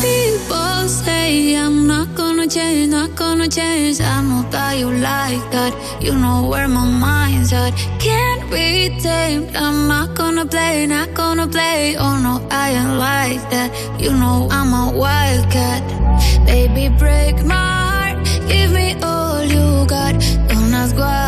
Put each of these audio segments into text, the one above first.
People say I'm not gonna change, not gonna change. I know that like that. You know where my mind's at. Can't be tamed. I'm not gonna play, not gonna play. Oh no, I ain't like that. You know I'm a wildcat. Baby, break my heart. Give me all you got. Don't ask why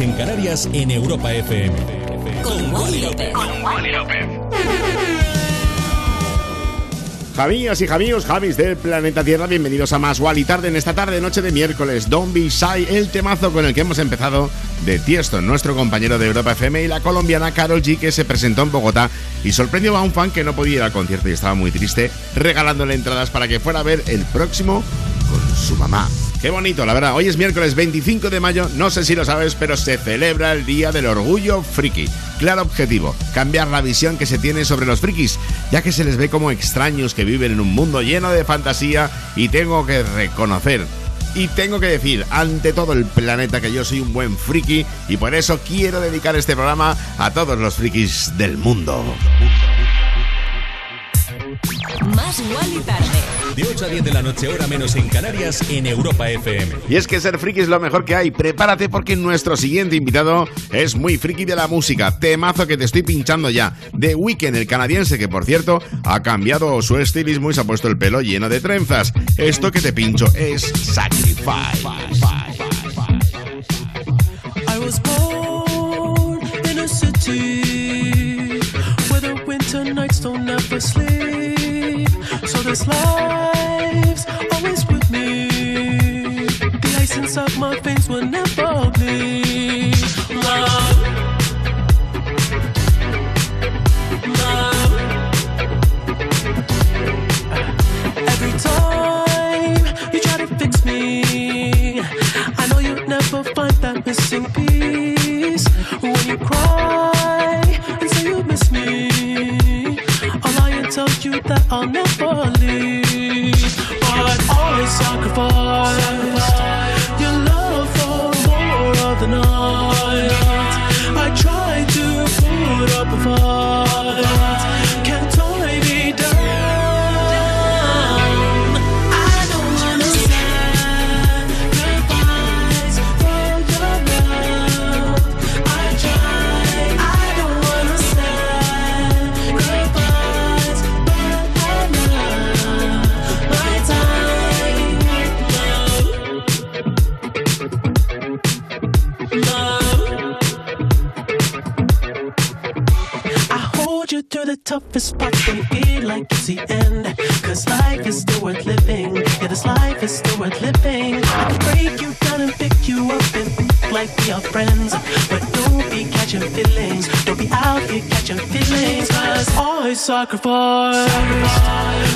En Canarias en Europa FM. Con Wally López. Javías y Javíos, Javis del planeta Tierra, bienvenidos a más Wally Tarde en esta tarde, noche de miércoles. Don't be shy, el temazo con el que hemos empezado de Tiesto, nuestro compañero de Europa FM y la colombiana Carol G que se presentó en Bogotá y sorprendió a un fan que no podía ir al concierto y estaba muy triste, regalándole entradas para que fuera a ver el próximo con su mamá. Qué bonito, la verdad. Hoy es miércoles 25 de mayo, no sé si lo sabes, pero se celebra el Día del Orgullo Friki. Claro objetivo, cambiar la visión que se tiene sobre los frikis, ya que se les ve como extraños que viven en un mundo lleno de fantasía y tengo que reconocer y tengo que decir ante todo el planeta que yo soy un buen friki y por eso quiero dedicar este programa a todos los frikis del mundo. Más y tarde de 8 a 10 de la noche, hora menos en Canarias, en Europa FM. Y es que ser friki es lo mejor que hay. Prepárate porque nuestro siguiente invitado es muy friki de la música. Temazo que te estoy pinchando ya. The Weeknd, el canadiense, que por cierto ha cambiado su estilismo y se ha puesto el pelo lleno de trenzas. Esto que te pincho es Sacrifice. I was born in a city where the winter nights don't ever sleep. So this life of my face will never bleed. I'll never leave. But always sacrifice. sacrifice. sacrifice.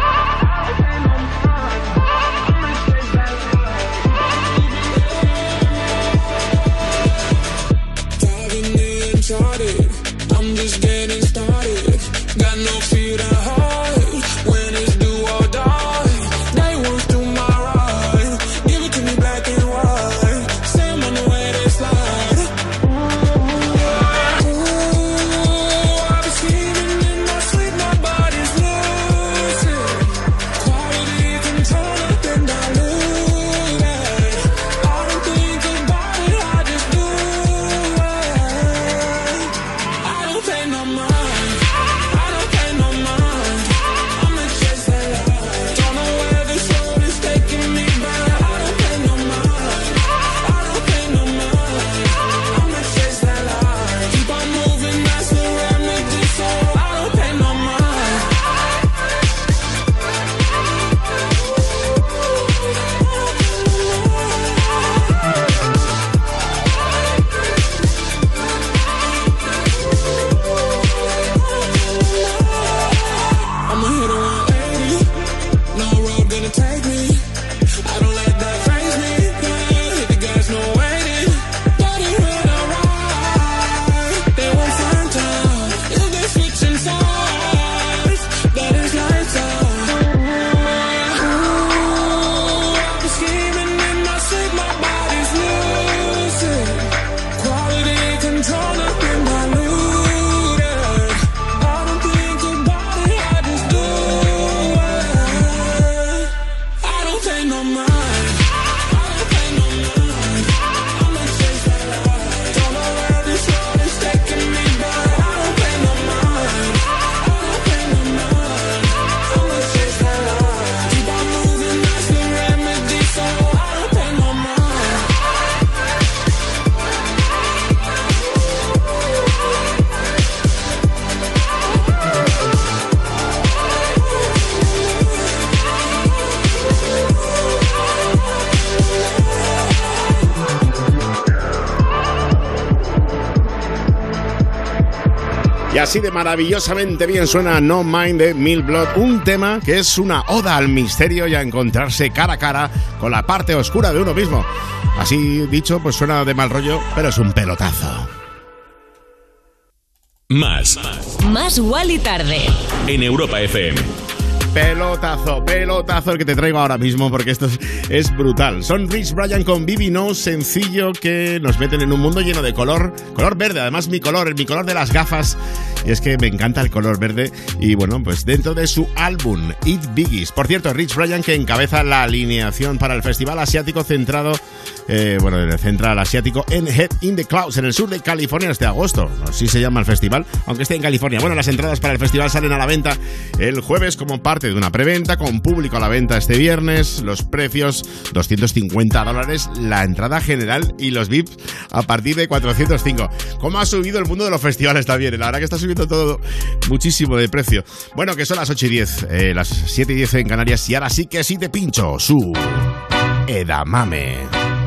Así de maravillosamente bien suena No Mind de Mil Blood, un tema que es una oda al misterio y a encontrarse cara a cara con la parte oscura de uno mismo. Así dicho, pues suena de mal rollo, pero es un pelotazo. Más. Más y tarde. En Europa FM. Pelotazo, pelotazo el que te traigo ahora mismo porque esto es, es brutal. Son Rich Bryan con Bibi No, sencillo que nos meten en un mundo lleno de color, color verde, además mi color, mi color de las gafas y es que me encanta el color verde y bueno, pues dentro de su álbum It Biggies. Por cierto, Rich Brian que encabeza la alineación para el Festival Asiático centrado, eh, bueno, en el Central Asiático en Head in the Clouds, en el sur de California este agosto. Así se llama el festival, aunque esté en California. Bueno, las entradas para el festival salen a la venta el jueves como parte de una preventa con público a la venta este viernes. Los precios 250 dólares la entrada general y los VIPs a partir de 405. ¿Cómo ha subido el mundo de los festivales también? La verdad que está subiendo todo muchísimo de precio. Bueno, que son las 8 y 10, eh, las 7 y 10 en Canarias y ahora sí que sí te pincho su Edamame.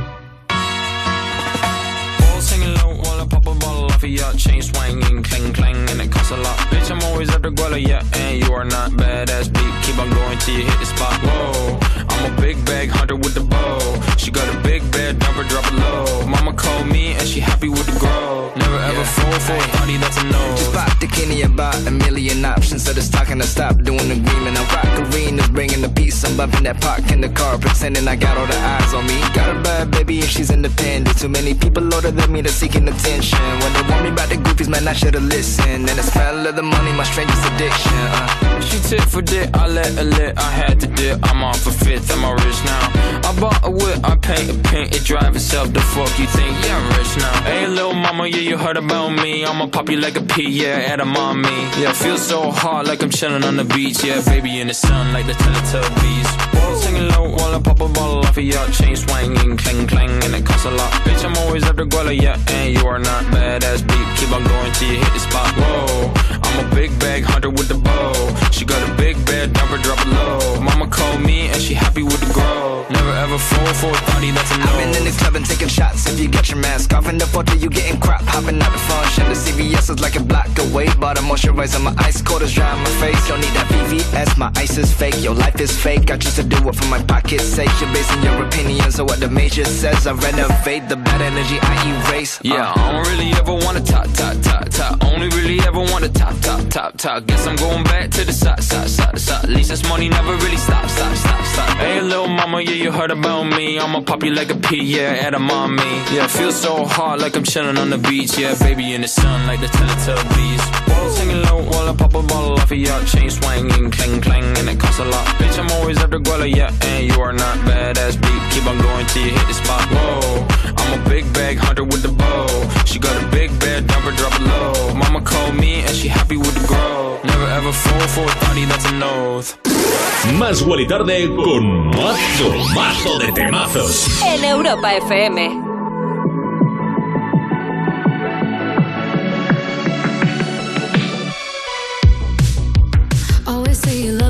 Ya. Chain swinging, clang clang, and it costs a lot. Always after Guala, yeah, and you are not badass beat. Keep on going till you hit the spot. Whoa, I'm a big bag hunter with the bow. She got a big bed, number drop it low. Mama called me and she happy with the grow. Never ever fall for a thotty that's a no. Just pop the Kenny about a million options. So just talking to stop doing the agreement. I rock arenas, bringing the peace. I'm bumping that park in the car, pretending I got all the eyes on me. Got a bad baby and she's independent. Too many people older than me that's seeking attention. When they want me about the goofies, man, I should've listened. And the smell of the money, my strangest addiction. Uh. She tit for dick, I let her lit, I had to dip. I'm off a fifth, I'm rich now. I bought a whip, I paint a paint, it drive itself. The fuck you think? Yeah, I'm rich now. Hey, little mama, yeah, you heard about me. I'ma pop you like a pea, yeah, at a mommy. Yeah, feel so hot like I'm chilling on the beach. Yeah, baby in the sun like the Teletubbies. Ball singing low while I pop a bottle off of ya. Chain swinging, clang clang, and it costs a lot. Bitch, I'm always after Guala, yeah, and you are not badass beat. Keep on going till you hit the spot. Whoa, I'm a big bag hunter with the bow. She got a big bed, number drop it low. Mama called me and she happy with the grow. Never ever fall for a thotty that's a no. I've been in the club and taking shots. If you get your mask off in the photo, you getting crap. Hopping out the function. The CVS is like a block away. But I'm moisturizing my ice cold is dry on my face. Don't need that VVS. My ice is fake. Your life is fake. I choose to do it for my pocket's sake. You're basing your opinions on what the major says. I renovate the bad energy I erase. Uh. Yeah, I don't really ever wanna top, top, top, top. Only really ever wanna top, top, top, top. Guess I'm going back to the side, side, side, side. At least this money never really stop, stop, stop, stop. Hey, little mama, yeah, you heard about me. I'ma pop you like a pea, yeah, at a mommy. Yeah, feel so hot like I'm chilling on the beach. Yeah, baby in the sun like the Teletubbies. Ball singing low while I pop a bottle off of ya. Chain swinging, clang clang, and it costs a lot. Bitch, I'm always after Guala, yeah, and you are not badass beat. Keep on going till you hit the spot. Whoa, I'm a big bag hunter with the bow. She got a big bed, number drop it low. Mama called me and she happy with the grow. Never ever fall for a thotty that's an oath. Más y tarde con mazo, mazo de temazos. En Europa FM.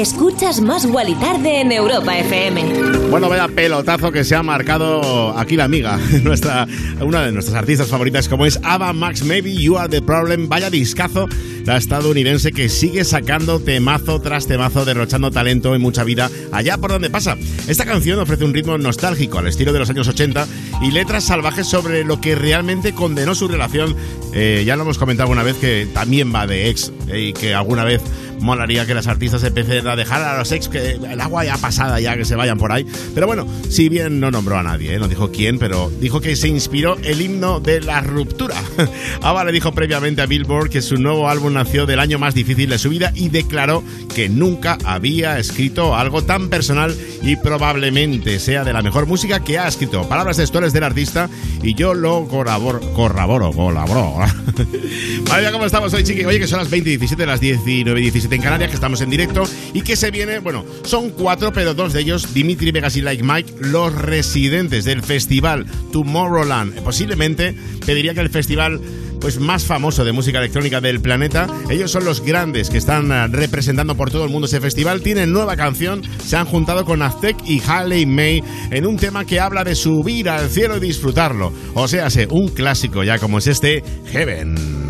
Escuchas Más y Tarde en Europa FM. Bueno, vaya pelotazo que se ha marcado aquí la amiga, nuestra, una de nuestras artistas favoritas, como es Ava Max, Maybe You Are the Problem. Vaya discazo la estadounidense que sigue sacando temazo tras temazo, derrochando talento y mucha vida allá por donde pasa. Esta canción ofrece un ritmo nostálgico al estilo de los años 80 y letras salvajes sobre lo que realmente condenó su relación. Eh, ya lo hemos comentado una vez que también va de ex eh, y que alguna vez molaría que las artistas empiecen dejar a los ex que el agua ya pasada ya que se vayan por ahí. Pero bueno, si bien no nombró a nadie, ¿eh? no dijo quién, pero dijo que se inspiró el himno de la ruptura. Ava le dijo previamente a Billboard que su nuevo álbum nació del año más difícil de su vida y declaró que nunca había escrito algo tan personal y probablemente sea de la mejor música que ha escrito. Palabras textuales del artista y yo lo corroboro, corroboro, colaboro. Vale, cómo estamos hoy, chiqui. Oye, que son las 20 y 17, las 19 y 17 en Canarias, que estamos en directo y que se viene, bueno, son cuatro, pero dos de ellos, Dimitri Vegas y Like Mike, los residentes del festival Tomorrowland. Posiblemente te diría que el festival pues más famoso de música electrónica del planeta. Ellos son los grandes que están eh, representando por todo el mundo ese festival. Tienen nueva canción, se han juntado con Aztec y Haley May en un tema que habla de subir al cielo y disfrutarlo. O sea, un clásico ya como es este Heaven.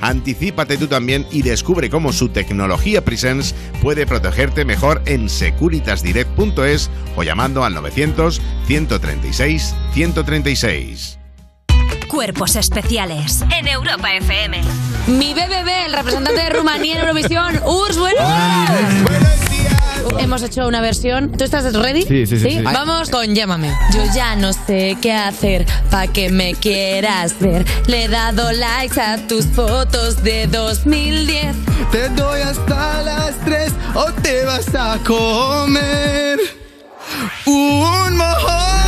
Anticípate tú también y descubre cómo su tecnología Presence puede protegerte mejor en securitasdirect.es o llamando al 900 136 136. Cuerpos especiales en Europa FM. Mi BBB, el representante de Rumanía en Eurovisión, Urs, bueno. Hemos hecho una versión. ¿Tú estás ready? Sí, sí, sí, sí. Vamos con Llámame. Yo ya no sé qué hacer pa' que me quieras ver. Le he dado likes a tus fotos de 2010. Te doy hasta las 3 o te vas a comer un mojón.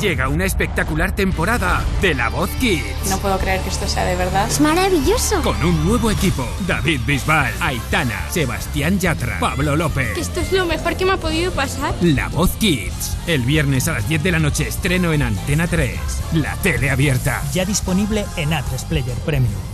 Llega una espectacular temporada de La Voz Kids. No puedo creer que esto sea de verdad. Es maravilloso. Con un nuevo equipo. David Bisbal, Aitana, Sebastián Yatra, Pablo López. Esto es lo mejor que me ha podido pasar. La Voz Kids. El viernes a las 10 de la noche estreno en Antena 3. La tele abierta. Ya disponible en A3 Player Premium.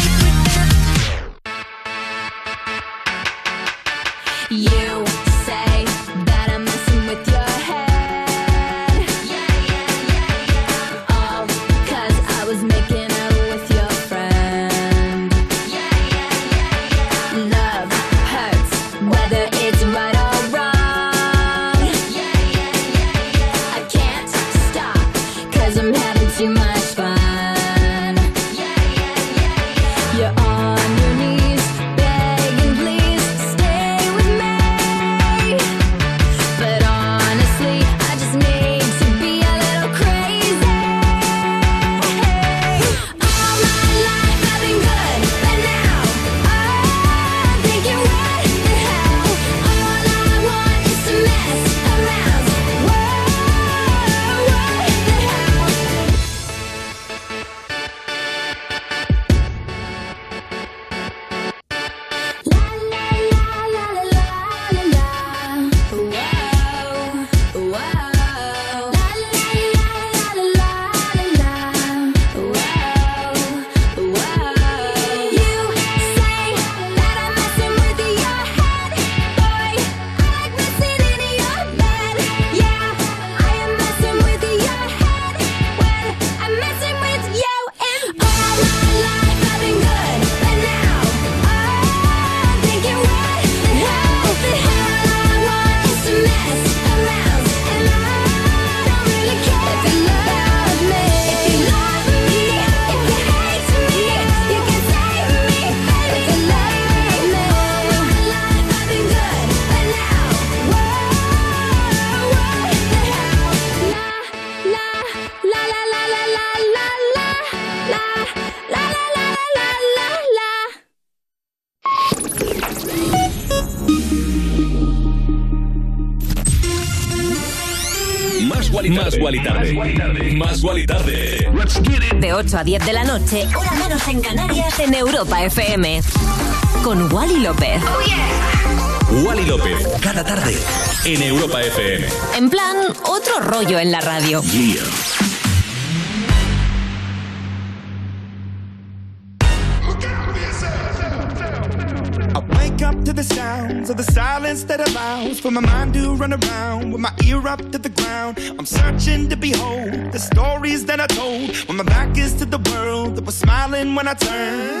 A 10 de la noche, hora menos en Canarias, en Europa FM. Con Wally López. Wally López. Cada tarde. En Europa FM. En plan, otro rollo en la radio. Yeah. I wake up to the sounds of the silence that allows for my mind to run around with my ear up to the ground. I'm searching to behold the I turned.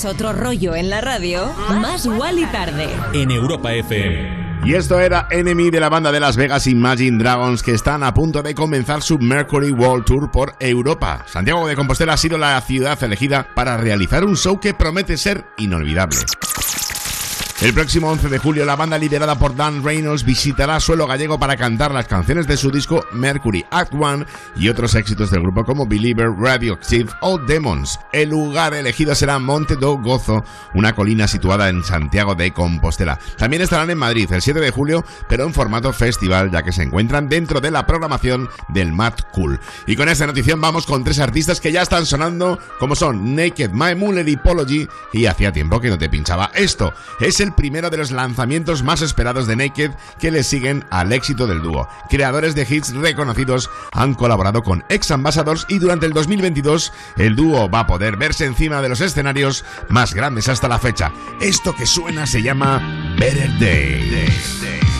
Quieres otro rollo en la radio, más Wally tarde. En Europa FM. Y esto era Enemy de la banda de Las Vegas Imagine Dragons que están a punto de comenzar su Mercury World Tour por Europa. Santiago de Compostela ha sido la ciudad elegida para realizar un show que promete ser inolvidable. El próximo 11 de julio la banda liderada por Dan Reynolds visitará suelo gallego para cantar las canciones de su disco Mercury Act One y otros éxitos del grupo como Believer, Radioactive o Demons. El lugar elegido será Monte do Gozo, una colina situada en Santiago de Compostela. También estarán en Madrid el 7 de julio, pero en formato festival, ya que se encuentran dentro de la programación del Mad Cool. Y con esta notición vamos con tres artistas que ya están sonando, como son Naked, My Mullet Apology y hacía tiempo que no te pinchaba esto. Es el primero de los lanzamientos más esperados de Naked que le siguen al éxito del dúo. Creadores de hits reconocidos han colaborado con ex ambassadors y durante el 2022 el dúo va a poder verse encima de los escenarios más grandes hasta la fecha. Esto que suena se llama Better Days.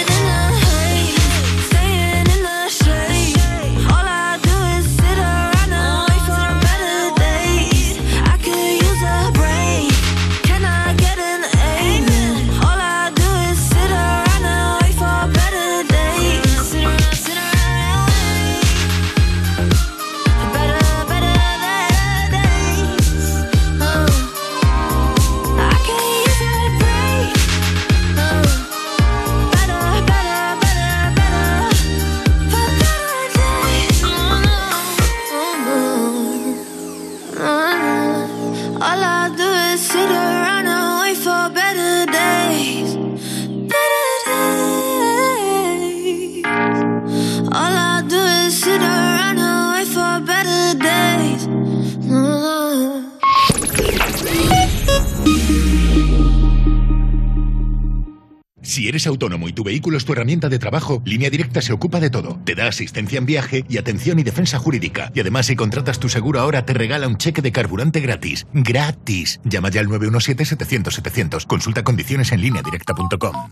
y tu vehículo es tu herramienta de trabajo, Línea Directa se ocupa de todo. Te da asistencia en viaje y atención y defensa jurídica. Y además, si contratas tu seguro ahora, te regala un cheque de carburante gratis. ¡Gratis! Llama ya al 917-700-700. Consulta condiciones en lineadirecta.com.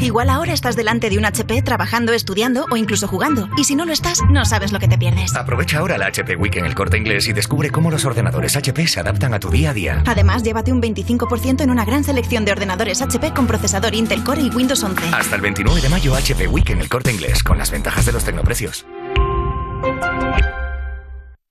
Igual ahora estás delante de un HP trabajando, estudiando o incluso jugando. Y si no lo estás, no sabes lo que te pierdes. Aprovecha ahora la HP Week en el corte inglés y descubre cómo los ordenadores HP se adaptan a tu día a día. Además, llévate un 25% en una gran selección de ordenadores HP con procesador Intel Core y Windows 11. Hasta el 29 de mayo HP Week en el corte inglés con las ventajas de los tecnoprecios.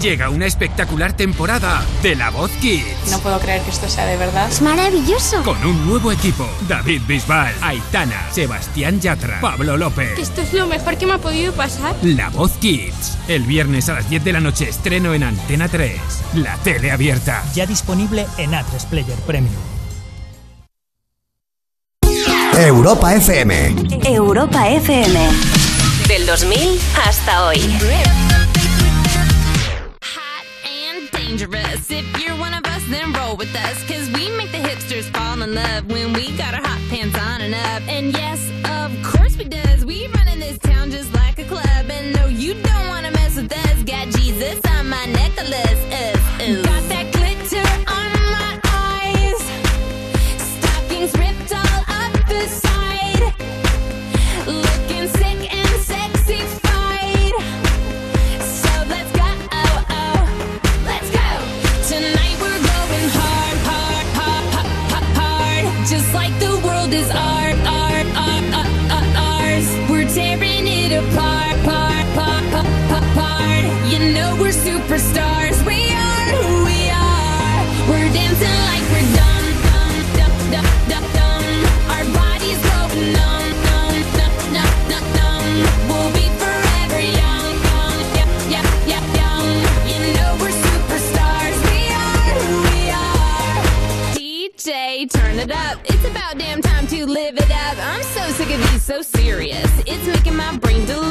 Llega una espectacular temporada de La Voz Kids. No puedo creer que esto sea de verdad. Es maravilloso. Con un nuevo equipo. David Bisbal, Aitana, Sebastián Yatra, Pablo López. Esto es lo mejor que me ha podido pasar. La Voz Kids. El viernes a las 10 de la noche estreno en Antena 3. La tele abierta. Ya disponible en A3 Player Premium. Europa FM. Europa FM. Del 2000 hasta hoy. Dangerous. If you're one of us, then roll with us. Cause we make the hipsters fall in love when we got our hot pants on and up. And yes, of course we does. We run in this town just like a club. And no, you don't wanna mess with us. Got Jesus on my necklace. So serious. It's making my brain delirious.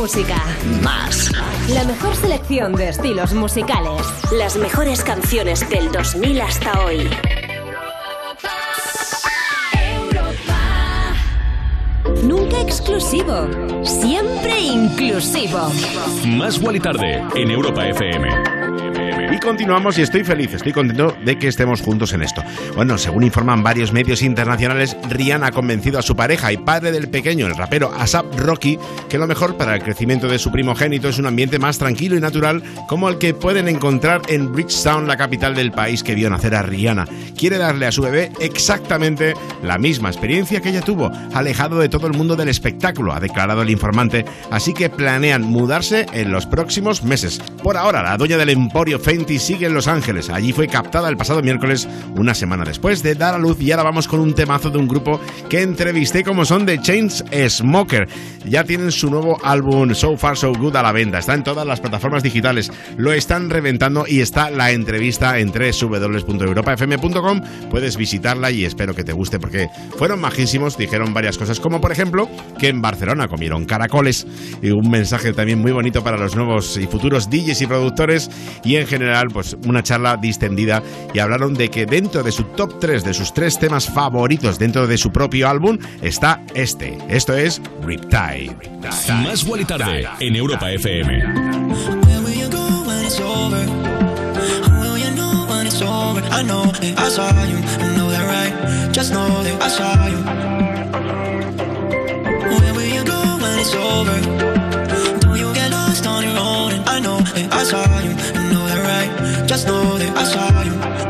Música. Más. La mejor selección de estilos musicales. Las mejores canciones del 2000 hasta hoy. Nunca exclusivo. Siempre inclusivo. Más Wally Tarde en Europa FM. Continuamos y estoy feliz, estoy contento de que estemos juntos en esto. Bueno, según informan varios medios internacionales, Rihanna ha convencido a su pareja y padre del pequeño, el rapero Asap Rocky, que lo mejor para el crecimiento de su primogénito es un ambiente más tranquilo y natural como el que pueden encontrar en Bridgetown, la capital del país que vio nacer a Rihanna. Quiere darle a su bebé exactamente la misma experiencia que ella tuvo, alejado de todo el mundo del espectáculo, ha declarado el informante, así que planean mudarse en los próximos meses. Por ahora, la dueña del emporio Fenty sigue en Los Ángeles. Allí fue captada el pasado miércoles, una semana después de dar a luz. Y ahora vamos con un temazo de un grupo que entrevisté como son The Chains Smoker. Ya tienen su nuevo álbum So Far So Good a la venta. Está en todas las plataformas digitales. Lo están reventando y está la entrevista en www.europafm.com. Puedes visitarla y espero que te guste porque fueron majísimos. Dijeron varias cosas, como por ejemplo que en Barcelona comieron caracoles y un mensaje también muy bonito para los nuevos y futuros DJs y productores y en general pues una charla distendida y hablaron de que dentro de su top 3 de sus tres temas favoritos dentro de su propio álbum está este. Esto es Riptide. Más Wally Tarde en Europa FM. It's over? Don't you get lost on your own? And I know that I saw you, right. Just know that I saw you.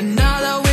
But now that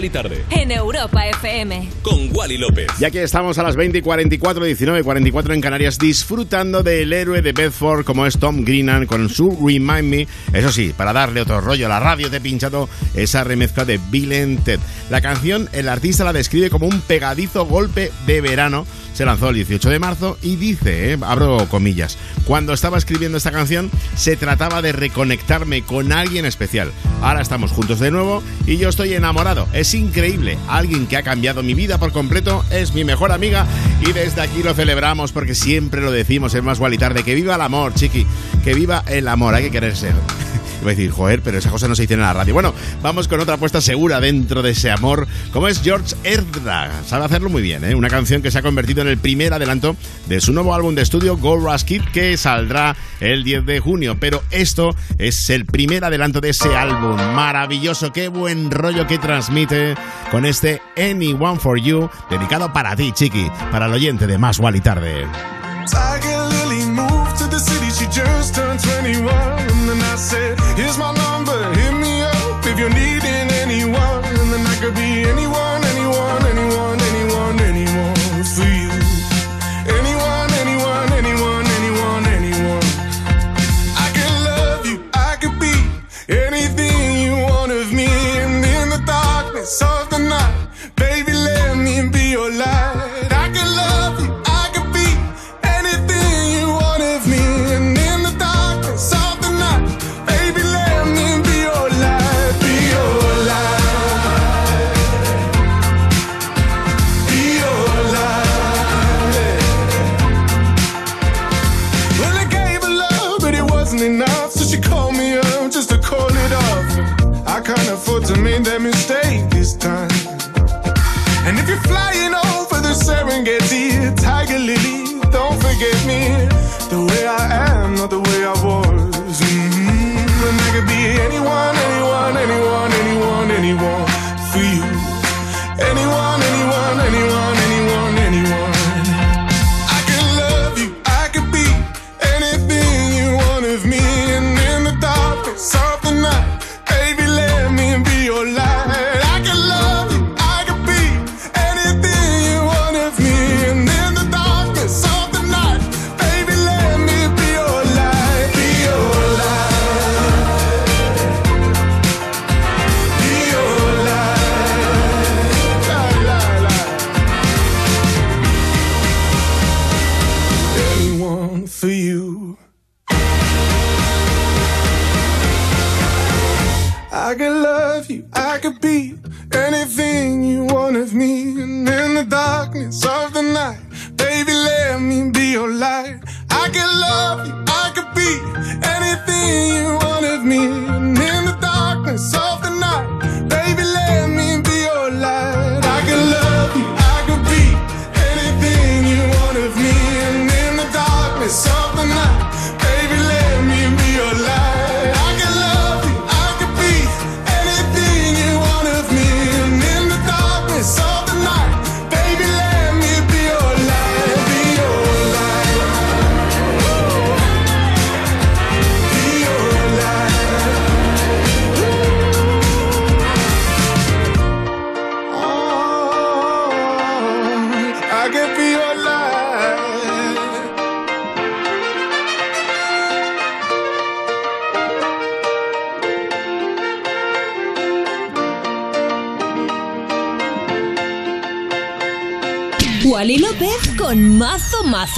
Wally Tarde. en Europa FM. Con Wally López. Y aquí estamos a las 20 y 44, 19 y 44 en Canarias, disfrutando del héroe de Bedford como es Tom Greenan con su Remind Me. Eso sí, para darle otro rollo a la radio, te he pinchado esa remezcla de Bill and Ted. La canción, el artista la describe como un pegadizo golpe de verano. Se lanzó el 18 de marzo y dice, eh, abro comillas, cuando estaba escribiendo esta canción se trataba de reconectarme con alguien especial. Ahora estamos juntos de nuevo y yo estoy enamorado. Es increíble. Alguien que ha cambiado mi vida por completo es mi mejor amiga y desde aquí lo celebramos porque siempre lo decimos en Más Gual. Que viva el amor, chiqui. Que viva el amor. Hay que querer ser. Iba a decir, joder, pero esa cosa no se dice en la radio. Bueno, vamos con otra apuesta segura dentro de ese amor, como es George Ezra. Sabe hacerlo muy bien, ¿eh? Una canción que se ha convertido en el primer adelanto de su nuevo álbum de estudio, Gold Rush Kid, que saldrá el 10 de junio. Pero esto es el primer adelanto de ese álbum. Maravilloso, qué buen rollo que transmite con este Anyone for You, dedicado para ti, chiqui, para el oyente de Más Wall y Tarde. Tiger Lily moved to the city, she just turned 21. And then I said, Here's my number, hit me up if you're needing anyone. And then I could be anyone, anyone,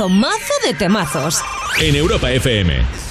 mazo, de temazos. En Europa FM.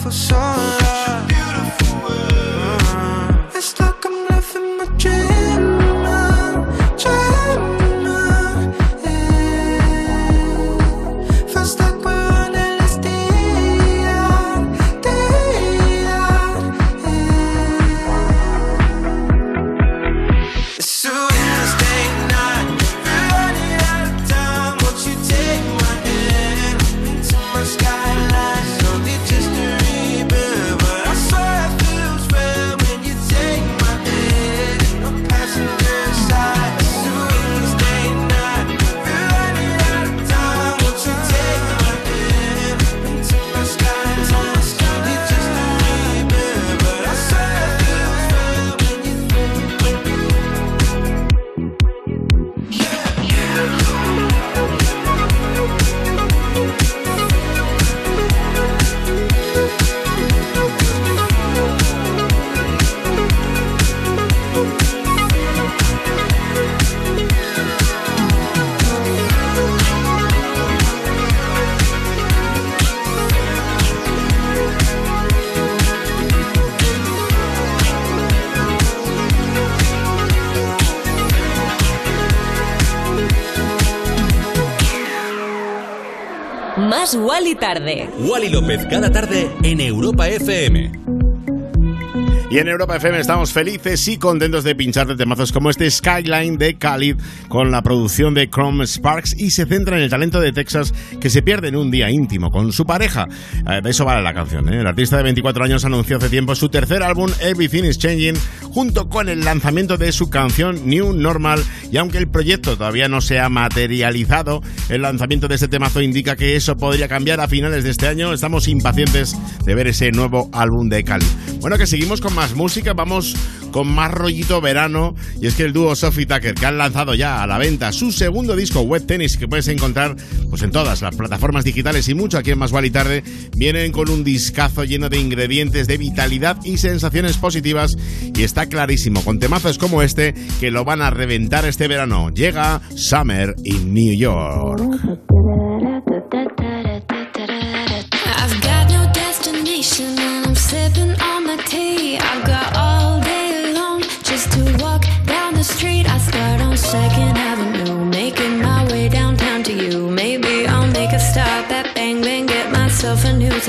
Lately I feel so alive. Tarde. Wally López cada tarde en Europa FM. Y en Europa FM estamos felices y contentos de pincharte temazos como este Skyline de Khalid con la producción de Chrome Sparks y se centra en el talento de Texas que se pierde en un día íntimo con su pareja. Eh, de eso vale la canción. ¿eh? El artista de 24 años anunció hace tiempo su tercer álbum Everything is Changing junto con el lanzamiento de su canción New Normal y aunque el proyecto todavía no se ha materializado, el lanzamiento de este temazo indica que eso podría cambiar a finales de este año. Estamos impacientes de ver ese nuevo álbum de Khalid. Bueno, que seguimos con más música, vamos con más rollito verano. Y es que el dúo Sophie Tucker que han lanzado ya a la venta su segundo disco Web Tennis que puedes encontrar pues en todas las plataformas digitales y mucho aquí en Más y Tarde vienen con un discazo lleno de ingredientes de vitalidad y sensaciones positivas. Y está clarísimo con temazos como este que lo van a reventar este verano. Llega Summer in New York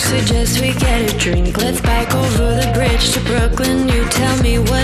Suggest we get a drink. Let's bike over the bridge to Brooklyn. You tell me what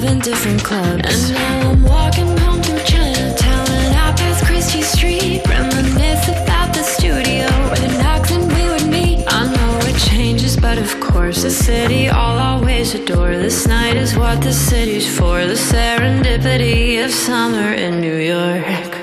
seven different clubs. And now I'm walking home through Chinatown and out past Christie Street. Reminisce about the studio where the knocks and we would meet. I know it changes, but of course, the city I'll always adore. This night is what the city's for. The serendipity of summer in New York.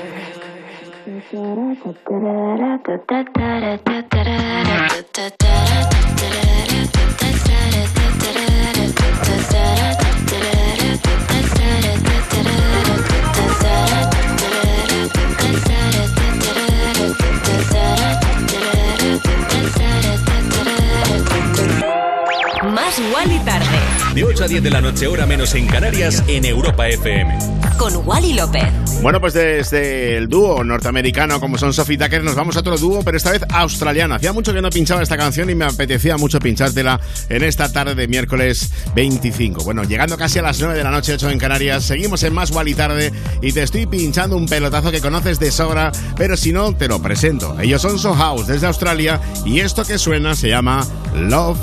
A 10 de la noche, hora menos en Canarias, en Europa FM. Con Wally López. Bueno, pues desde el dúo norteamericano como son Sophie Tucker nos vamos a otro dúo, pero esta vez australiano. Hacía mucho que no pinchaba esta canción y me apetecía mucho pinchártela en esta tarde de miércoles 25. Bueno, llegando casi a las 9 de la noche, 8 en Canarias, seguimos en Más Wally tarde y te estoy pinchando un pelotazo que conoces de sobra, pero si no, te lo presento. Ellos son So House desde Australia y esto que suena se llama Love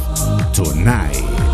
Tonight.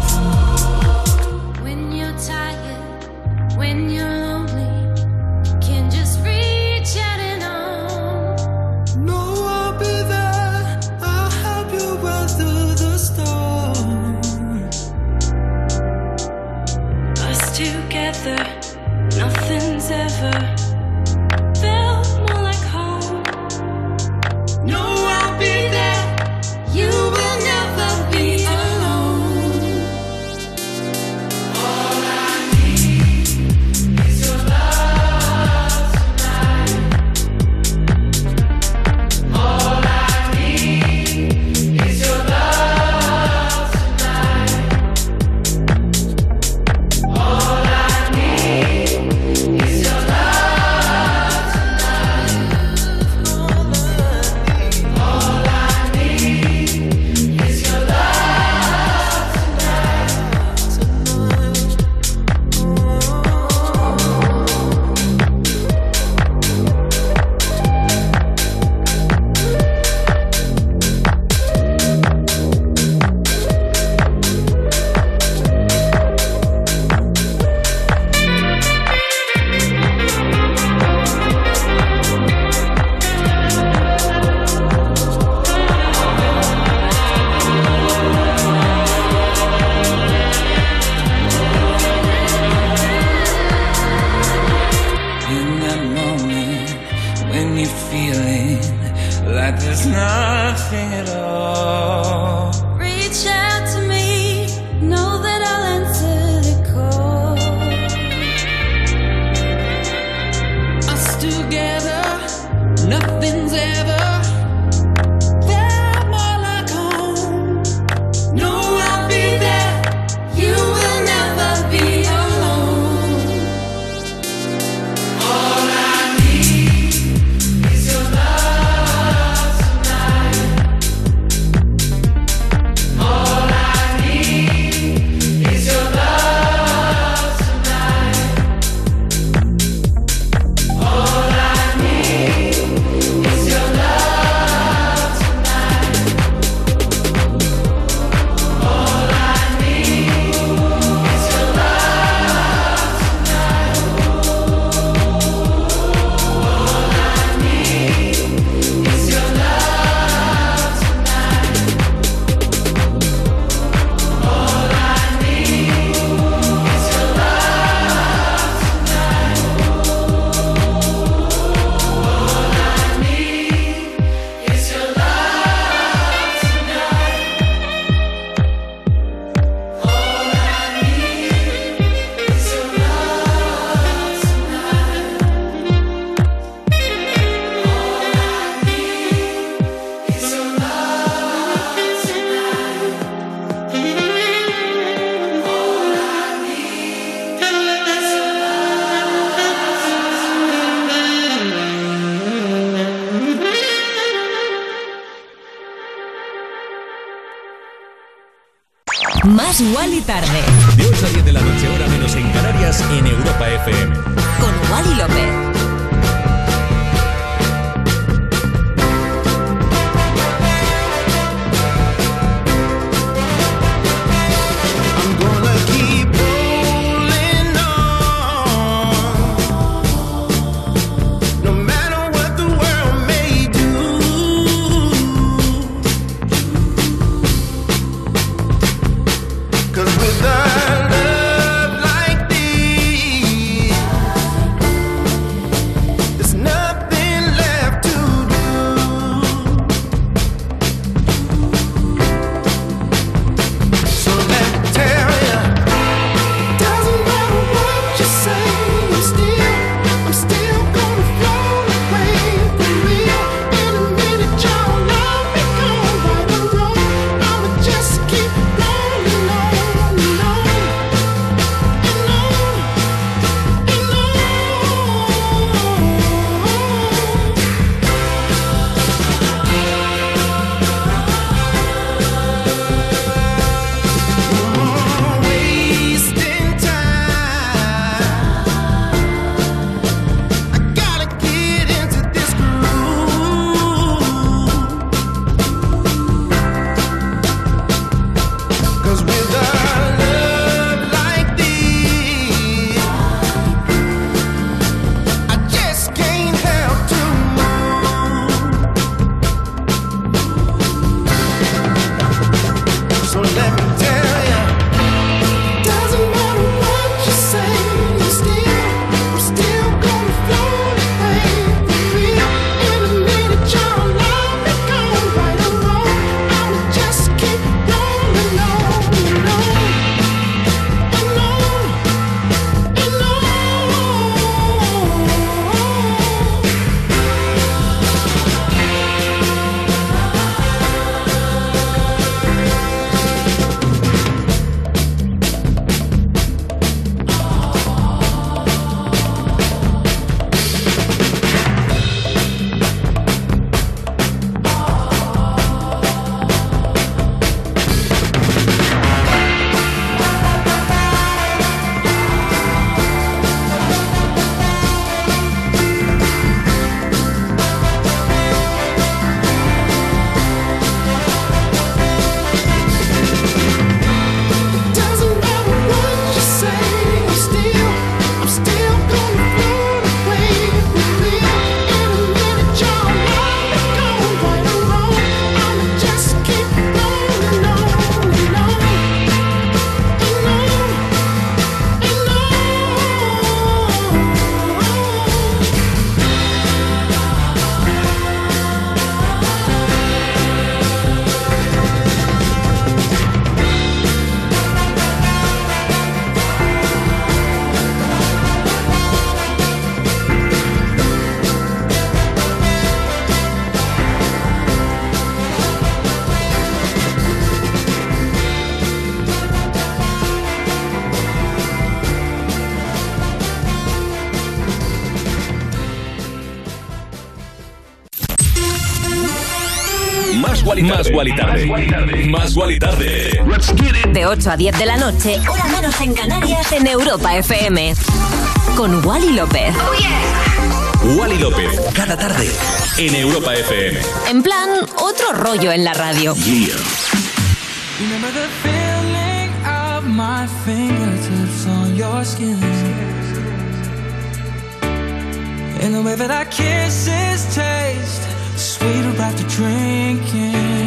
Igual tarde. Más Guali Tarde. Más Guali Tarde. De 8 a 10 de la noche, hora menos en Canarias, en Europa FM. Con Wally López. Oh, yeah. Wally López, cada tarde, en Europa FM. En plan, otro rollo en la radio. Yeah. Remember the feeling of my fingertips on your skin. And the way that our kisses taste sweeter after drinking.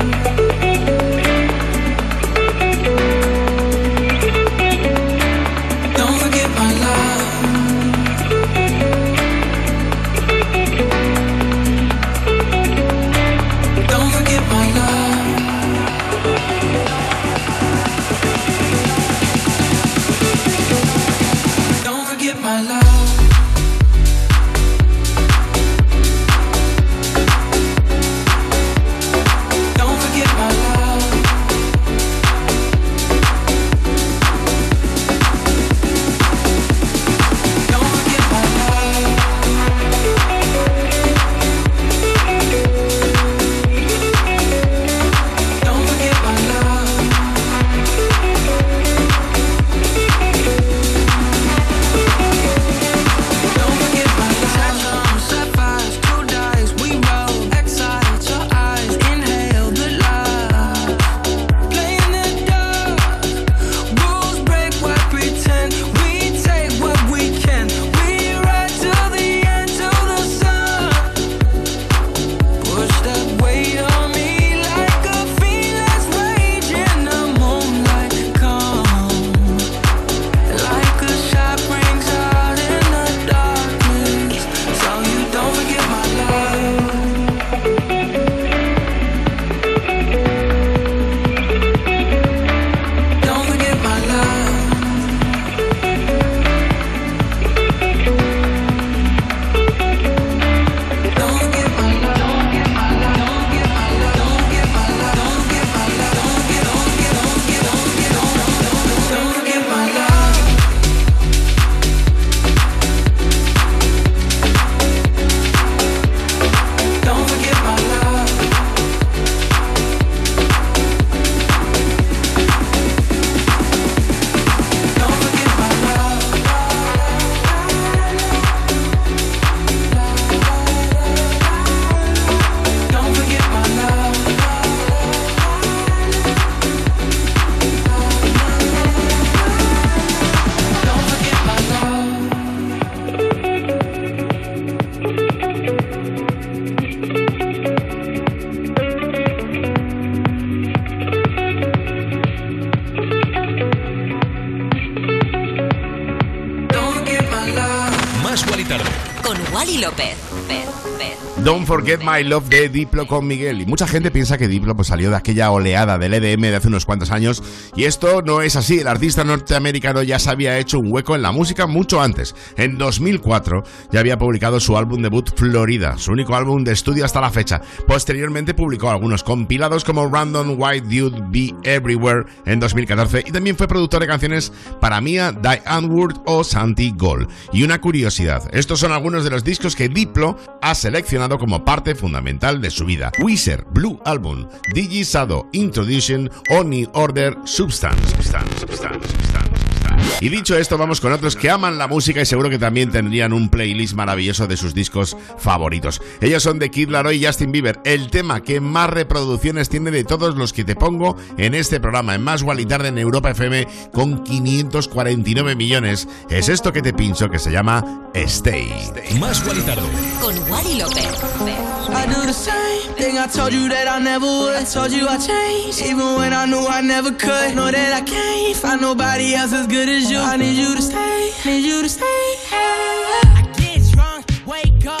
Forget My Love de Diplo con Miguel. Y mucha gente piensa que Diplo pues, salió de aquella oleada del EDM de hace unos cuantos años. Y esto no es así. El artista norteamericano ya se había hecho un hueco en la música mucho antes. En 2004 ya había publicado su álbum debut Florida, su único álbum de estudio hasta la fecha. Posteriormente publicó algunos compilados como Random White Dude Be Everywhere en 2014 y también fue productor de canciones para Mia, Diane Wood o Santi Gold. Y una curiosidad, estos son algunos de los discos que Diplo ha seleccionado como parte fundamental de su vida. Blue Album, Digi Sado, Introduction, Only Order. Substance, Substance, Substance. Y dicho esto, vamos con otros que aman la música y seguro que también tendrían un playlist maravilloso de sus discos favoritos. Ellos son de Kid Laroi y Justin Bieber, el tema que más reproducciones tiene de todos los que te pongo en este programa, en Más y Tarde en Europa FM, con 549 millones. Es esto que te pincho que se llama Stay. Más y Tarde. Con Wally López. I do the same thing I told you that I never would. I told you I changed, even when I knew I never could. Know that I can't find nobody else as good as you. I need you to stay, need you to stay. I get drunk, wake up,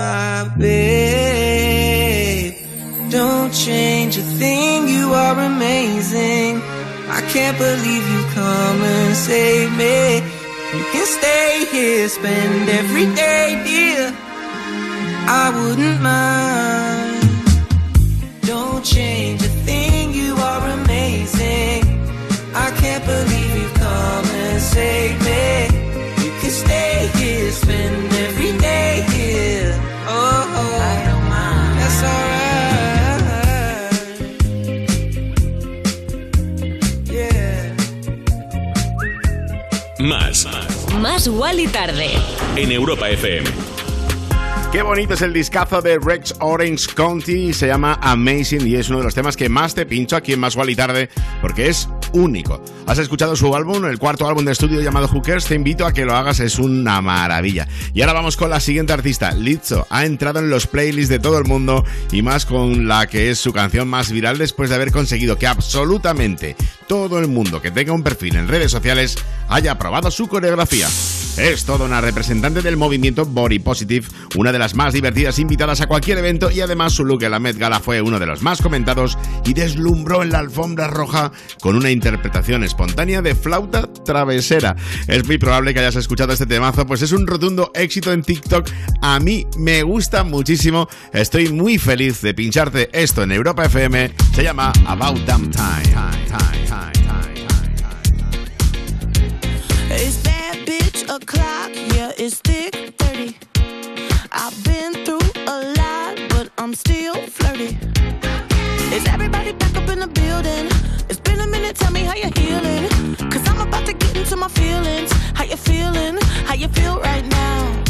My babe. Don't change a thing, you are amazing. I can't believe you come and save me. You can stay here, spend every day, dear. I wouldn't mind. Don't change a thing, you are amazing. I can't believe you come and save Más Wally tarde. En Europa FM. Qué bonito es el discazo de Rex Orange County, se llama Amazing y es uno de los temas que más te pincho aquí en Más y Tarde porque es único. ¿Has escuchado su álbum, el cuarto álbum de estudio llamado Hookers? Te invito a que lo hagas, es una maravilla. Y ahora vamos con la siguiente artista, Lizzo. Ha entrado en los playlists de todo el mundo y más con la que es su canción más viral después de haber conseguido que absolutamente todo el mundo que tenga un perfil en redes sociales haya probado su coreografía. Es toda una representante del movimiento Body Positive, una de las más divertidas invitadas a cualquier evento y además su look en la Met Gala fue uno de los más comentados y deslumbró en la alfombra roja con una interpretación espontánea de flauta travesera. Es muy probable que hayas escuchado este temazo, pues es un rotundo éxito en TikTok. A mí me gusta muchísimo. Estoy muy feliz de pincharte esto en Europa FM. Se llama About Damn Time. It's it's thick 30. I've been through a lot, but I'm still flirty. Is everybody back up in the building? It's been a minute, tell me how you're healing. Cause I'm about to get into my feelings. How you feeling? How you feel right now?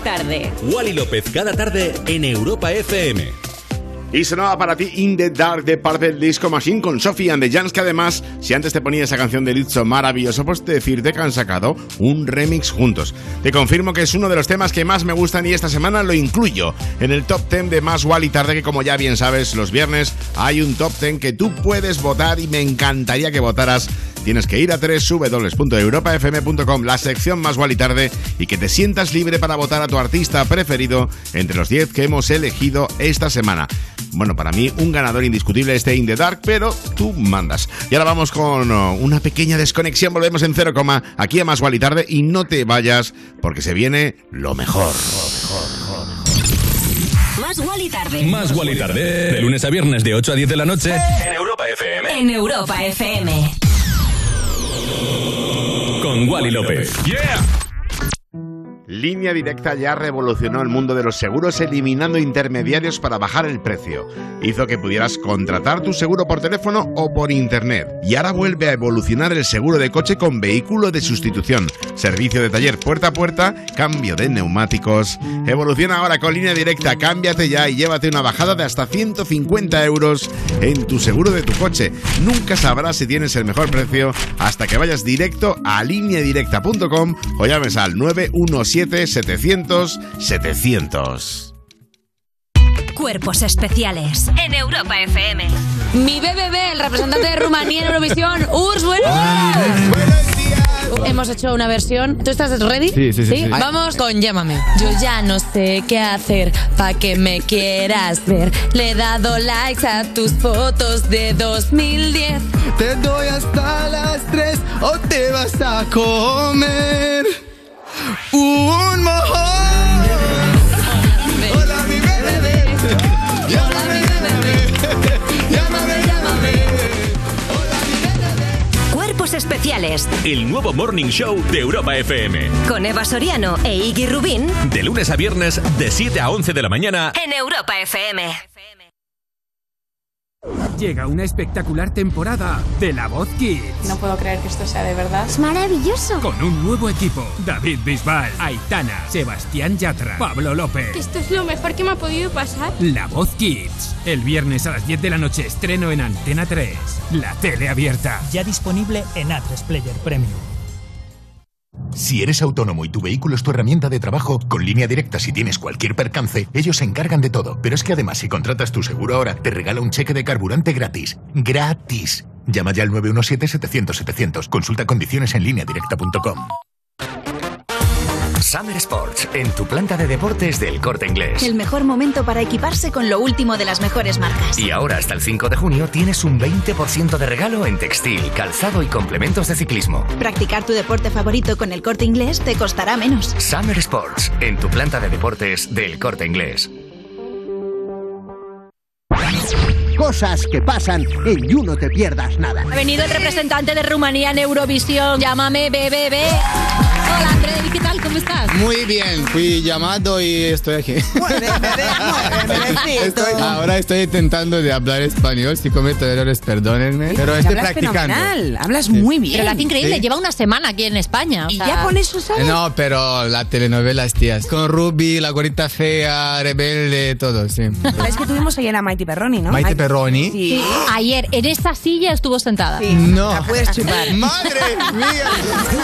Tarde. Wally López cada tarde en Europa FM. Y sonaba para ti In the Dark de Purple Disco Machine con Sophie and the Jans, que además, si antes te ponía esa canción de Lizzo maravilloso, pues te decirte que han sacado un remix juntos. Te confirmo que es uno de los temas que más me gustan y esta semana lo incluyo en el top 10 de Más Wally Tarde, que como ya bien sabes, los viernes hay un top 10 que tú puedes votar y me encantaría que votaras. Tienes que ir a www.europafm.com, la sección Más Wally Tarde, y que te sientas libre para votar a tu artista preferido entre los 10 que hemos elegido esta semana. Bueno, para mí un ganador indiscutible este In The Dark, pero tú mandas. Y ahora vamos con oh, una pequeña desconexión, volvemos en cero coma aquí a Más Wally Tarde y no te vayas porque se viene lo mejor. Más Wally tarde. Más Wally tarde. De lunes a viernes de 8 a 10 de la noche en Europa FM. En Europa FM. Con Wally López. Yeah. Línea Directa ya revolucionó el mundo de los seguros eliminando intermediarios para bajar el precio. Hizo que pudieras contratar tu seguro por teléfono o por internet. Y ahora vuelve a evolucionar el seguro de coche con vehículo de sustitución, servicio de taller puerta a puerta, cambio de neumáticos. Evoluciona ahora con Línea Directa, cámbiate ya y llévate una bajada de hasta 150 euros en tu seguro de tu coche. Nunca sabrás si tienes el mejor precio hasta que vayas directo a lineadirecta.com o llames al 917 700 700. Cuerpos especiales en Europa FM. Mi BBB, el representante de Rumanía en Eurovisión, Urs, bueno. Hemos hecho una versión. ¿Tú estás ready? Sí, sí, sí, sí. Vamos con Llámame. Yo ya no sé qué hacer pa' que me quieras ver. Le he dado likes a tus fotos de 2010. Te doy hasta las 3 o te vas a comer un mojón. Hola, mi bebé. Llámame, llámame, llámame. Cuerpos especiales El nuevo Morning Show de Europa FM. con Eva Soriano e Iggy Rubín De lunes a viernes de 7 a 11 de la mañana en Europa FM. Llega una espectacular temporada de La Voz Kids. No puedo creer que esto sea de verdad. Es maravilloso. Con un nuevo equipo. David Bisbal, Aitana, Sebastián Yatra, Pablo López. Esto es lo mejor que me ha podido pasar. La Voz Kids. El viernes a las 10 de la noche estreno en Antena 3. La tele abierta. Ya disponible en A3 Player Premium. Si eres autónomo y tu vehículo es tu herramienta de trabajo, con línea directa si tienes cualquier percance, ellos se encargan de todo. Pero es que además si contratas tu seguro ahora, te regala un cheque de carburante gratis. ¡Gratis! Llama ya al 917-700-700. Consulta condiciones en línea directa.com. Summer Sports, en tu planta de deportes del corte inglés. El mejor momento para equiparse con lo último de las mejores marcas. Y ahora hasta el 5 de junio tienes un 20% de regalo en textil, calzado y complementos de ciclismo. Practicar tu deporte favorito con el corte inglés te costará menos. Summer Sports, en tu planta de deportes del corte inglés. Cosas que pasan en You No Te Pierdas Nada. Ha venido el representante de Rumanía en Eurovisión. Llámame BBB. Hola, André, ¿qué tal? ¿Cómo estás? Muy bien, fui llamado y estoy aquí. Estoy- ahora estoy intentando de hablar español. Si cometo errores, perdónenme. Pero estoy practicando. hablas muy bien. Pero lo hace increíble, Sí. lleva una semana aquí en España. o Y sea- ya con eso sabes. No, pero la telenovela, tías. Con Ruby, la gorita fea, rebelde, todo, sí. Es que tuvimos ayer a Maite Perroni, ¿no? Maite Perroni. Sí. Ayer, en esa silla estuvo sentada. No. La puedes chupar. ¡Madre mía!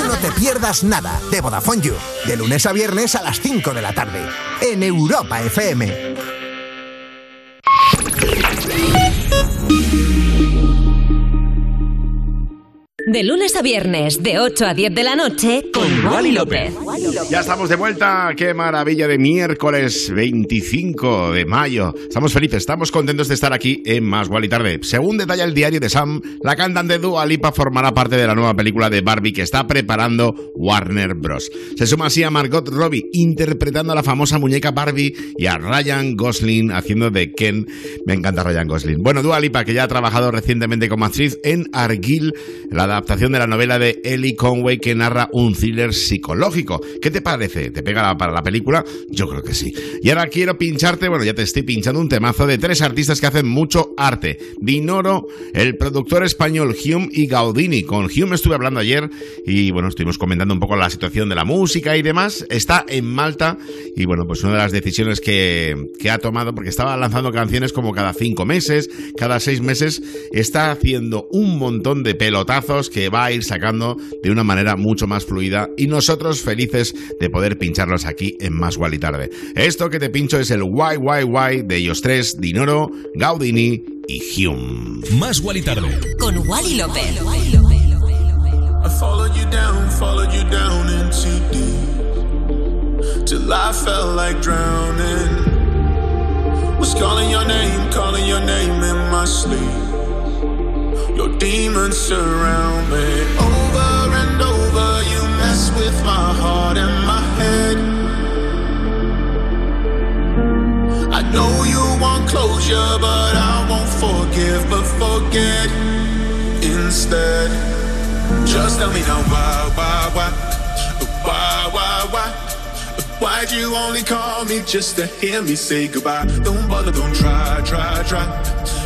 No Te Pierdas Nada de Vodafone You. De lunes a viernes a las 5 de la tarde. En Europa FM. De lunes a viernes, de 8 a 10 de la noche, con Wally López. Ya estamos de vuelta, qué maravilla de miércoles 25 de mayo. Estamos felices, estamos contentos de estar aquí en Más Gual y Tarde. Según detalla el diario de Sam, la cantante Dua Lipa formará parte de la nueva película de Barbie que está preparando Warner Bros. Se suma así a Margot Robbie interpretando a la famosa muñeca Barbie y a Ryan Gosling haciendo de Ken. Me encanta Ryan Gosling. Bueno, Dua Lipa que ya ha trabajado recientemente como actriz en Argyll, la de la novela de Ellie Conway que narra un thriller psicológico. ¿Qué te parece? ¿Te pega para la película? Yo creo que sí. Y ahora quiero pincharte, bueno, ya te estoy pinchando un temazo de tres artistas que hacen mucho arte. Dinoro, el productor español Hume y Gaudini. Con Hume estuve hablando ayer y bueno, estuvimos comentando un poco la situación de la música y demás. Está en Malta y bueno, pues una de las decisiones que, que ha tomado, porque estaba lanzando canciones como cada cinco meses, cada seis meses, está haciendo un montón de pelotazos que va a ir sacando de una manera mucho más fluida y nosotros felices de poder pincharlos aquí en Más Gual y Tarde. Esto que te pincho es el YYY de ellos tres, Dinoro, Gaudini y Hume. Más Gual y Tarde. Con Wally López. I followed you down, followed you down into deep. Till I felt like drowning. Was calling your name, calling your name in my sleep. Your demons surround me. Over and over, you mess with my heart and my head. I know you want closure, but I won't forgive, but forget instead. Just tell me now why, why, why, why, why, why? Why'd you only call me just to hear me say goodbye? Don't bother, don't try, try, try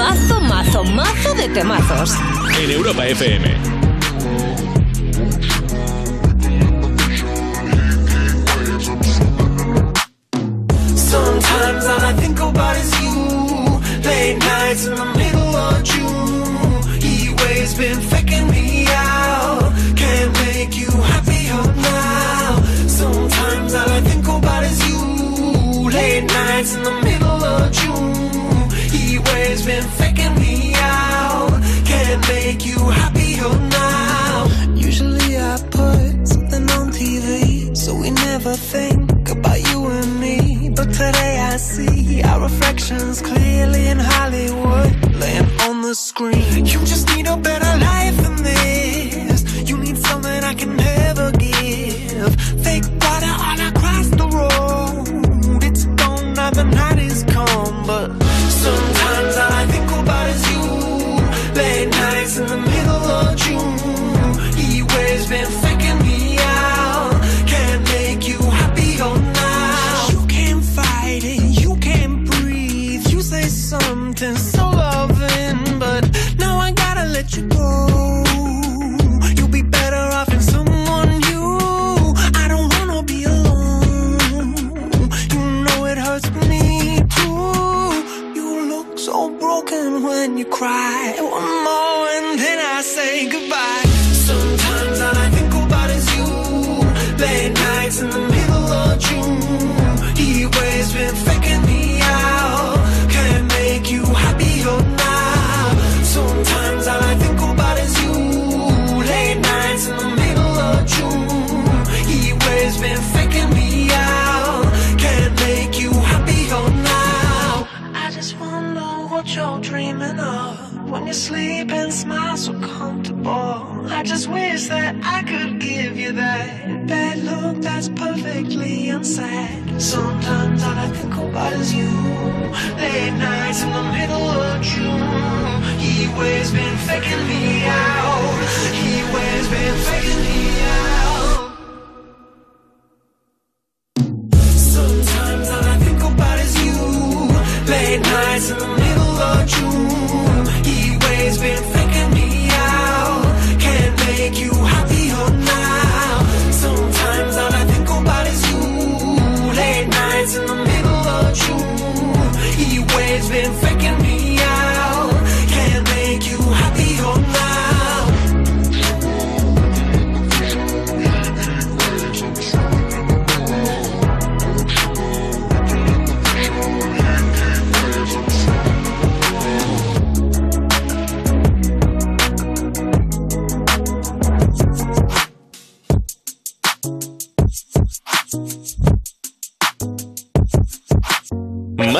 Mazo, mazo, mazo de temazos. En Europa FM. Sometimes all I think about is you. Late nights in the middle of June. He waves been faking me out. Can't make you happier now. Sometimes all I think about is you. Late nights in the middle been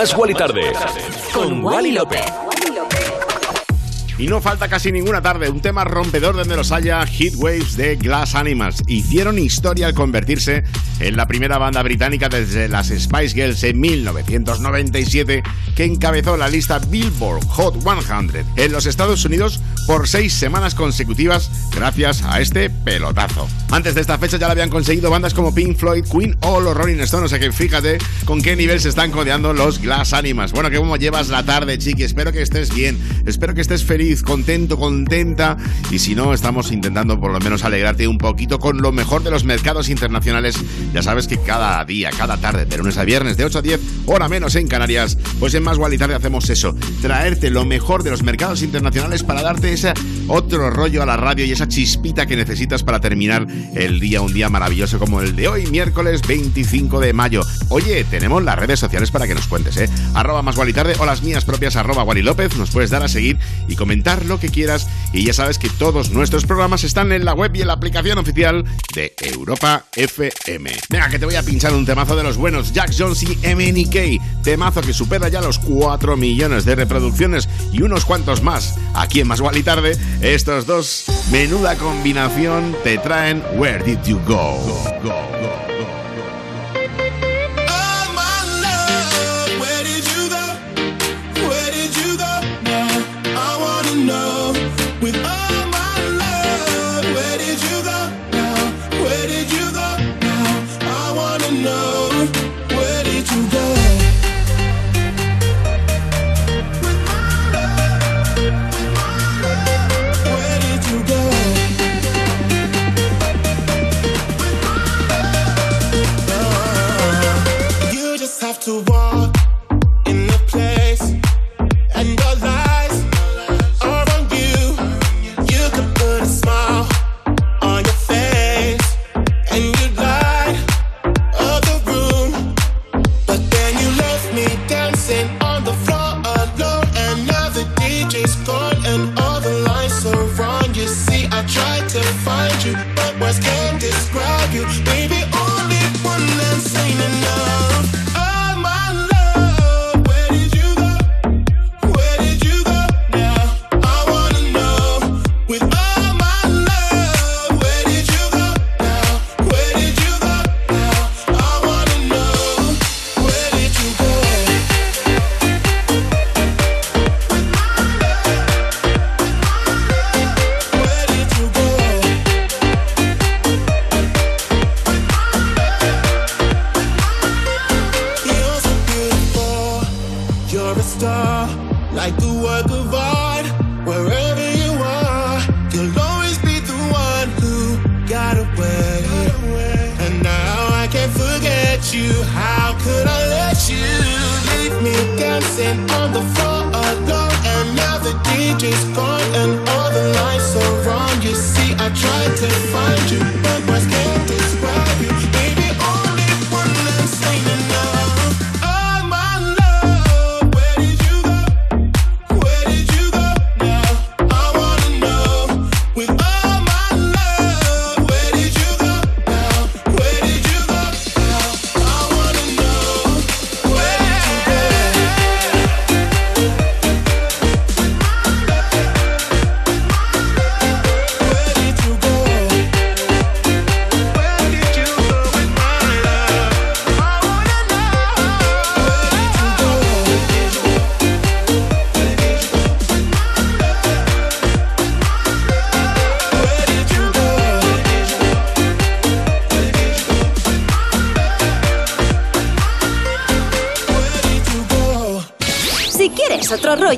Más Wally Tarde. Con Wally López. Y no falta casi ninguna tarde, un tema rompedor donde los haya Heat Waves de Glass Animals. Hicieron historia al convertirse en la primera banda británica desde las Spice Girls en 1997 que encabezó la lista Billboard Hot 100 en los Estados Unidos por seis semanas consecutivas gracias a este pelotazo. Antes de esta fecha ya lo habían conseguido bandas como Pink Floyd, Queen o los Rolling Stones, o sea que fíjate con qué nivel se están codeando los Glass Animals. Bueno, que cómo llevas la tarde, chiqui, espero que estés bien, espero que estés feliz, contento, contenta y si no, estamos intentando por lo menos alegrarte un poquito con lo mejor de los mercados internacionales. Ya sabes que cada día, cada tarde, de lunes a viernes, de 8 a 10, hora menos en Canarias, pues en Más y Tarde hacemos eso, traerte lo mejor de los mercados internacionales para darte ese otro rollo a la radio y esa chispita que necesitas para terminar el día, un día maravilloso como el de hoy, miércoles 25 de mayo. Oye, tenemos las redes sociales para que nos cuentes, ¿eh? Arroba Más Tarde o las mías propias, arroba Wally López, nos puedes dar a seguir y comentar lo que quieras y ya sabes que todos nuestros programas están en la web y en la aplicación oficial de Europa FM. Venga, que te voy a pinchar un temazo de los buenos Jack Jones y MNK, temazo que supera ya los 4 millones de reproducciones y unos cuantos más. Aquí en Más y Tarde, estos dos, menuda combinación, te traen Where Did You Go? Go, go, go.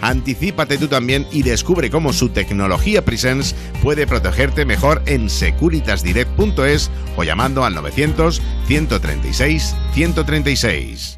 Anticípate tú también y descubre cómo su tecnología Presence puede protegerte mejor en securitasdirect.es o llamando al 900 136 136.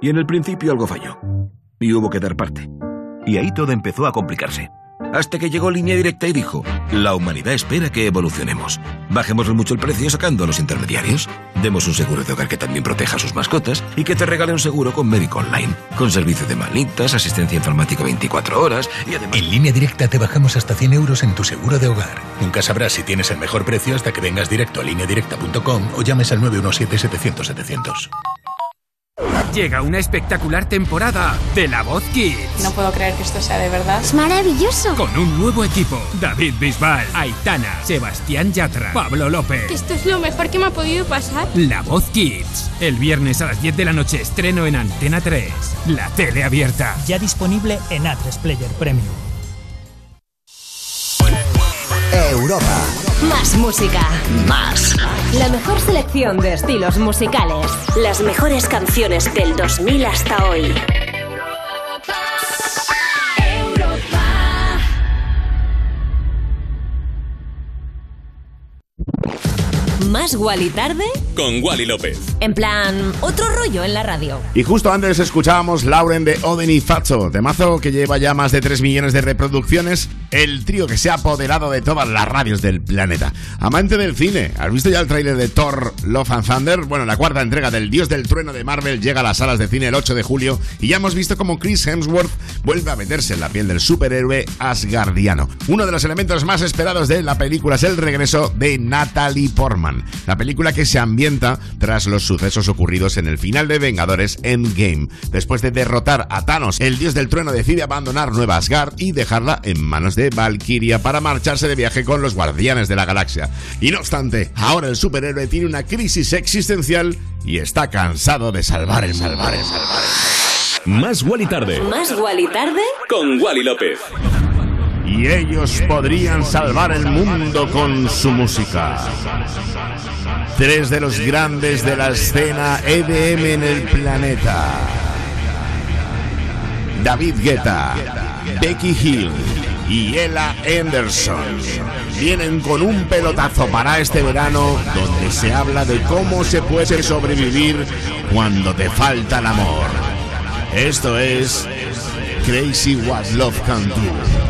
Y en el principio algo falló. Y hubo que dar parte. Y ahí todo empezó a complicarse. Hasta que llegó Línea Directa y dijo, la humanidad espera que evolucionemos. Bajémosle mucho el precio sacando a los intermediarios. Demos un seguro de hogar que también proteja a sus mascotas y que te regale un seguro con médico online, con servicio de manitas, asistencia informática 24 horas y además... En línea directa te bajamos hasta 100 euros en tu seguro de hogar. Nunca sabrás si tienes el mejor precio hasta que vengas directo a lineadirecta.com o llames al 917-700-700. Llega una espectacular temporada de La Voz Kids. No puedo creer que esto sea de verdad. Es maravilloso. Con un nuevo equipo. David Bisbal, Aitana, Sebastián Yatra, Pablo López. Esto es lo mejor que me ha podido pasar. La Voz Kids. El viernes a las 10 de la noche estreno en Antena 3. La tele abierta. Ya disponible en A3 Player Premium. Europa. Más música. Más. La mejor selección de estilos musicales. Las mejores canciones del 2000 hasta hoy. Más Wally tarde. Con Wally López. En plan, otro rollo en la radio. Y justo antes escuchábamos Lauren de Oden y Facho, temazo que lleva ya más de 3 millones de reproducciones, el trío que se ha apoderado de todas las radios del planeta. Amante del cine, ¿has visto ya el tráiler de Thor Love and Thunder? Bueno, la cuarta entrega del Dios del Trueno de Marvel llega a las salas de cine el 8 de julio y ya hemos visto cómo Chris Hemsworth vuelve a meterse en la piel del superhéroe asgardiano. Uno de los elementos más esperados de la película es el regreso de Natalie Portman. La película que se ambienta tras los sucesos ocurridos en el final de Vengadores Endgame. Después de derrotar a Thanos, el dios del trueno decide abandonar Nueva Asgard y dejarla en manos de Valkyria para marcharse de viaje con los guardianes de la galaxia. Y no obstante, ahora el superhéroe tiene una crisis existencial y está cansado de salvar el salvar el salvar. Más Wally tarde. Más Wally tarde. Con Wally López. Y ellos podrían salvar el mundo con su música. Tres de los grandes de la escena EDM en el planeta. David Guetta, Becky Hill y Ella Anderson vienen con un pelotazo para este verano donde se habla de cómo se puede sobrevivir cuando te falta el amor. Esto es Crazy What Love Can Do.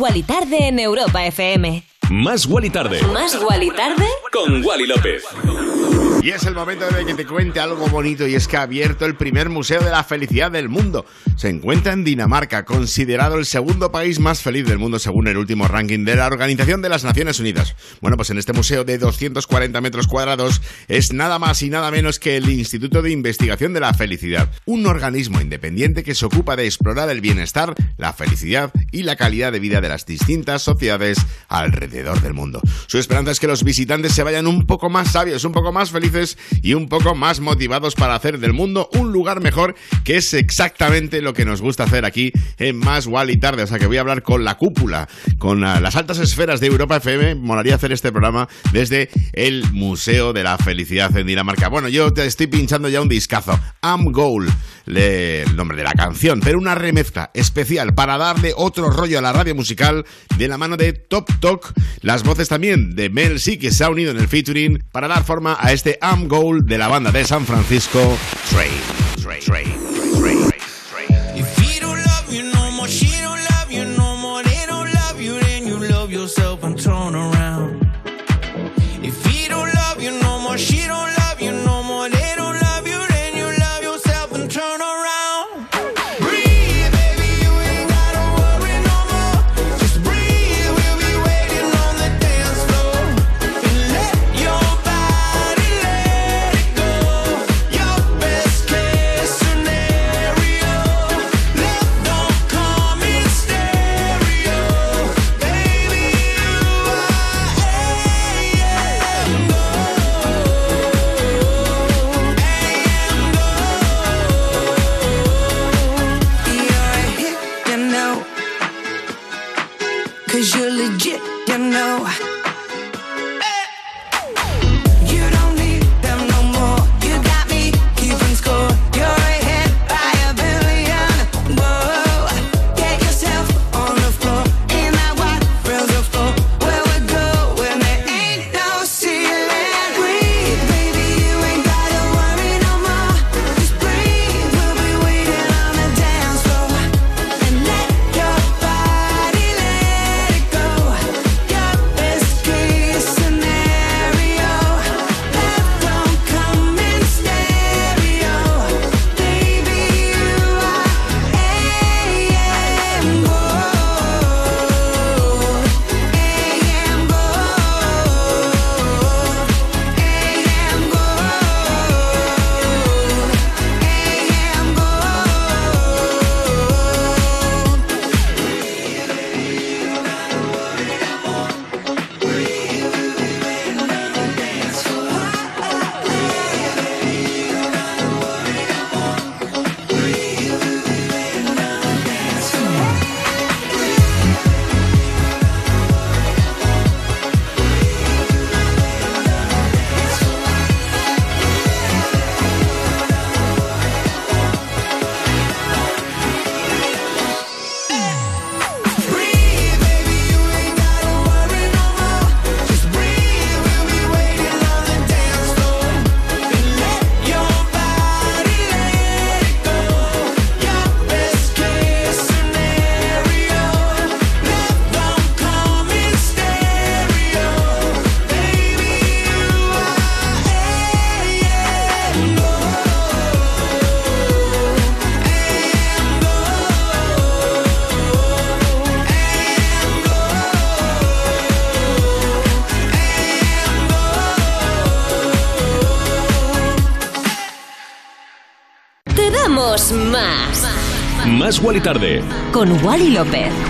Wally Tarde en Europa FM. Más Wally Tarde. Más Wally Tarde Con Wally López. Y es el momento de que te cuente algo bonito y es que ha abierto el primer museo de la felicidad del mundo. Se encuentra en Dinamarca, considerado el segundo país más feliz del mundo según el último ranking de la Organización de las Naciones Unidas. Bueno, pues en este museo de 240 metros cuadrados es nada más y nada menos que el Instituto de Investigación de la Felicidad, un organismo independiente que se ocupa de explorar el bienestar, la felicidad y la calidad de vida de las distintas sociedades alrededor del mundo. Su esperanza es que los visitantes se vayan un poco más sabios, un poco más felices y un poco más motivados para hacer del mundo un lugar mejor, que es exactamente lo que nos gusta hacer aquí en Más Wall y Tarde. O sea que voy a hablar con la cúpula, con ah, las altas esferas de Europa FM. Molaría hacer este programa desde el Museo de la Felicidad en Dinamarca. Bueno, yo te estoy pinchando ya un discazo. Am Goal, el nombre de la canción, pero una remezcla especial para darle otro rollo a la radio musical de la mano de Top Talk. Las voces también de Mel C, que se ha unido en el featuring para dar forma a este Am Goal de la banda de San Francisco. Train, Train, Train. Más Wally Tarde. Con Wally López.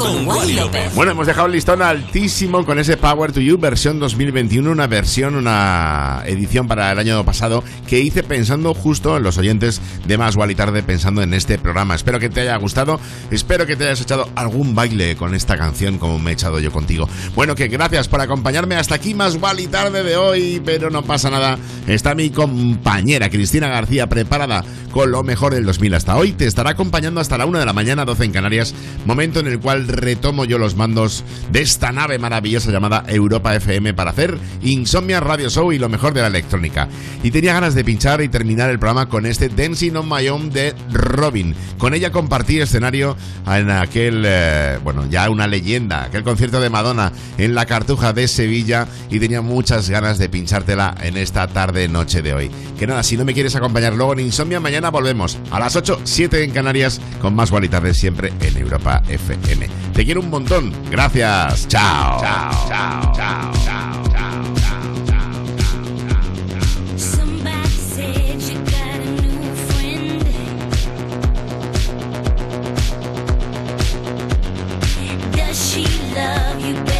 Con Wally López. Bueno, hemos dejado el listón altísimo con ese Power to You versión 2021, una versión, una edición para el año pasado que hice pensando justo en los oyentes de Más Wally Tarde, pensando en este programa. Espero que te haya gustado, espero que te hayas echado algún baile con esta canción como me he echado yo contigo. Bueno, que gracias por acompañarme hasta aquí Más Wally Tarde de hoy, pero no pasa nada. Está mi compañera Cristina García preparada con lo mejor del 2000 hasta hoy. Te estará acompañando hasta la 1 de la mañana, 12 en Canarias, momento en el cual retomo yo los mandos de esta nave maravillosa llamada Europa FM para hacer Insomnia Radio Show y lo mejor de la electrónica. Y tenía ganas de pinchar y terminar el programa con este Dancing on My de Robin. Con ella compartí escenario en aquel, eh, bueno, ya una leyenda, aquel concierto de Madonna en la Cartuja de Sevilla y tenía muchas ganas de pinchártela en esta tarde noche de hoy. Que nada, si no me quieres acompañar luego en Insomnia, mañana volvemos a las 8, 7 en Canarias con más Tarde siempre en Europa FM. Te quiero un montón. Gracias. Chao. Chao, chao, chao, chao. Love you, baby.